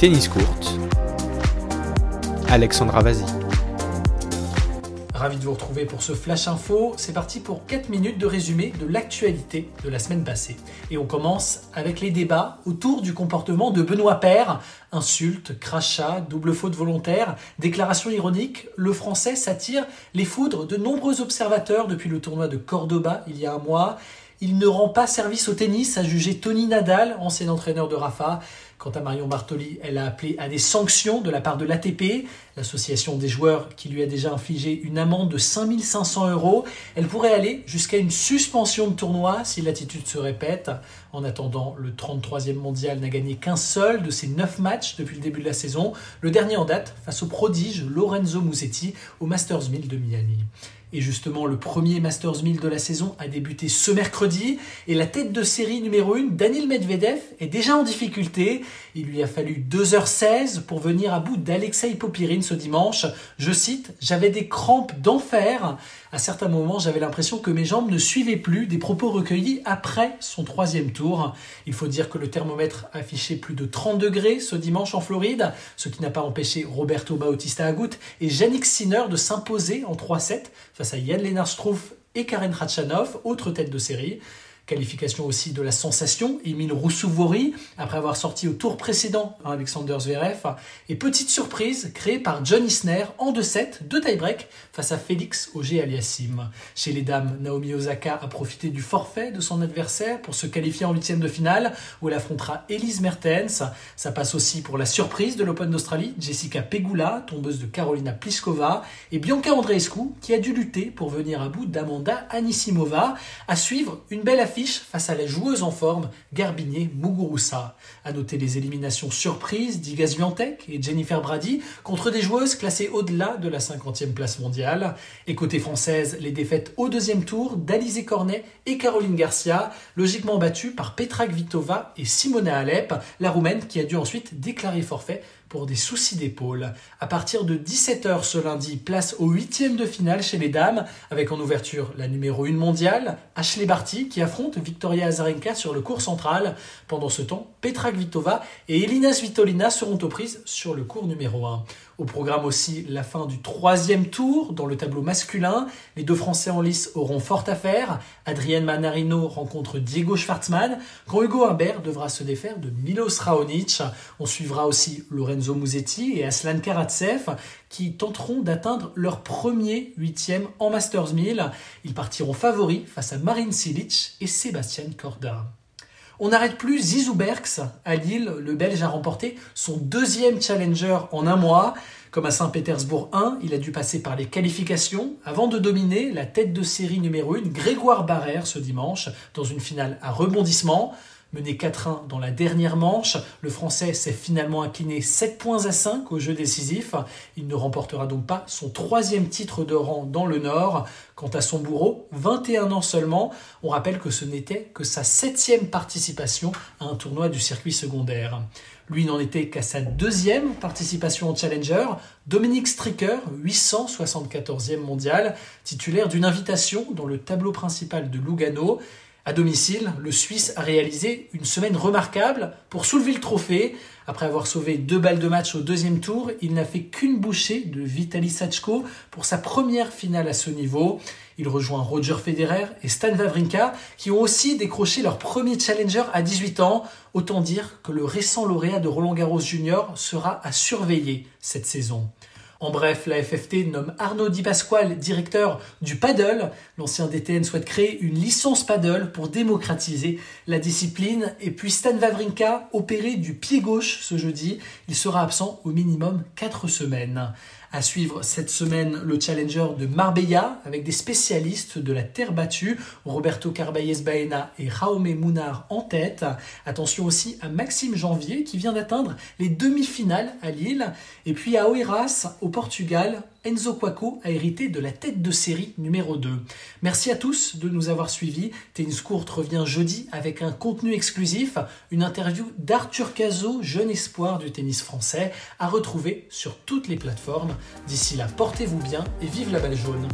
Tennis courte. Alexandra Vazi. Ravi de vous retrouver pour ce Flash Info. C'est parti pour 4 minutes de résumé de l'actualité de la semaine passée. Et on commence avec les débats autour du comportement de Benoît Père. Insultes, crachats, double faute volontaire, déclarations ironiques. Le français s'attire les foudres de nombreux observateurs depuis le tournoi de Cordoba il y a un mois. Il ne rend pas service au tennis, a jugé Tony Nadal, ancien entraîneur de Rafa. Quant à Marion Bartoli, elle a appelé à des sanctions de la part de l'ATP, l'association des joueurs qui lui a déjà infligé une amende de 5500 euros. Elle pourrait aller jusqu'à une suspension de tournoi si l'attitude se répète. En attendant, le 33e mondial n'a gagné qu'un seul de ses 9 matchs depuis le début de la saison, le dernier en date face au prodige Lorenzo Musetti au Masters 1000 de Miami. Et justement, le premier Masters 1000 de la saison a débuté ce mercredi et la tête de série numéro 1, Daniel Medvedev, est déjà en difficulté. Il lui a fallu 2h16 pour venir à bout d'Alexei Popirine ce dimanche. Je cite, j'avais des crampes d'enfer. À certains moments, j'avais l'impression que mes jambes ne suivaient plus des propos recueillis après son troisième tour. Il faut dire que le thermomètre affichait plus de 30 degrés ce dimanche en Floride, ce qui n'a pas empêché Roberto Bautista Agut et Yannick Sinner de s'imposer en 3-7 face à Yann Lennart Struff et Karen Khachanov, autre tête de série. Qualification aussi de la sensation, Emile Roussouvori, après avoir sorti au tour précédent Alexander Zverev. Et petite surprise créée par John Isner en 2-7 de tie-break face à Félix Auger-Aliassime. Chez les dames, Naomi Osaka a profité du forfait de son adversaire pour se qualifier en huitième de finale où elle affrontera Elise Mertens. Ça passe aussi pour la surprise de l'Open d'Australie, Jessica Pegula, tombeuse de Carolina Pliskova, et Bianca Andreescu qui a dû lutter pour venir à bout d'Amanda Anisimova. À suivre, une belle affiche face à la joueuse en forme Garbinier Muguruza. À noter les éliminations surprises d'Igaz Viantec et Jennifer Brady contre des joueuses classées au-delà de la 50e place mondiale. Et côté française, les défaites au deuxième tour d'Alizé Cornet et Caroline Garcia, logiquement battues par Petra Kvitova et Simona Alep, la roumaine qui a dû ensuite déclarer forfait pour des soucis d'épaule. À partir de 17h ce lundi, place au huitième de finale chez les dames, avec en ouverture la numéro 1 mondiale, Ashley Barty, qui affronte Victoria Azarenka sur le cours central. Pendant ce temps, Petra Kvitova et Elina Svitolina seront aux prises sur le cours numéro 1. Au programme aussi la fin du troisième tour dans le tableau masculin. Les deux Français en lice auront fort à faire. Adrienne Manarino rencontre Diego Schwartzmann, quand Hugo Humbert devra se défaire de Milos Raonic. On suivra aussi Lorenzo Musetti et Aslan Karatsev qui tenteront d'atteindre leur premier huitième en Masters 1000. Ils partiront favoris face à Marine Silic et Sébastien Corda. On n'arrête plus Zizou Berks à Lille. Le Belge a remporté son deuxième challenger en un mois. Comme à Saint-Pétersbourg 1, il a dû passer par les qualifications avant de dominer la tête de série numéro 1, Grégoire Barrère, ce dimanche, dans une finale à rebondissement. Mené 4-1 dans la dernière manche, le Français s'est finalement incliné 7 points à 5 au jeu décisif. Il ne remportera donc pas son troisième titre de rang dans le Nord. Quant à son bourreau, 21 ans seulement, on rappelle que ce n'était que sa septième participation à un tournoi du circuit secondaire. Lui n'en était qu'à sa deuxième participation au Challenger. Dominique Stricker, 874e mondial, titulaire d'une invitation dans le tableau principal de Lugano. À domicile, le Suisse a réalisé une semaine remarquable pour soulever le trophée. Après avoir sauvé deux balles de match au deuxième tour, il n'a fait qu'une bouchée de Vitaly Sachko pour sa première finale à ce niveau. Il rejoint Roger Federer et Stan Wawrinka qui ont aussi décroché leur premier challenger à 18 ans. Autant dire que le récent lauréat de Roland Garros Junior sera à surveiller cette saison. En bref, la FFT nomme Arnaud Di Pasquale directeur du paddle. L'ancien DTN souhaite créer une licence paddle pour démocratiser la discipline. Et puis Stan Wawrinka, opéré du pied gauche ce jeudi, il sera absent au minimum 4 semaines. À suivre cette semaine le challenger de Marbella avec des spécialistes de la terre battue, Roberto Carballes Baena et Jaume Munar en tête. Attention aussi à Maxime Janvier qui vient d'atteindre les demi-finales à Lille. Et puis à Oeiras au Portugal, Enzo Quaco a hérité de la tête de série numéro 2. Merci à tous de nous avoir suivis. Tennis Court revient jeudi avec un contenu exclusif, une interview d'Arthur Cazot, jeune espoir du tennis français, à retrouver sur toutes les plateformes. D'ici là, portez-vous bien et vive la balle jaune.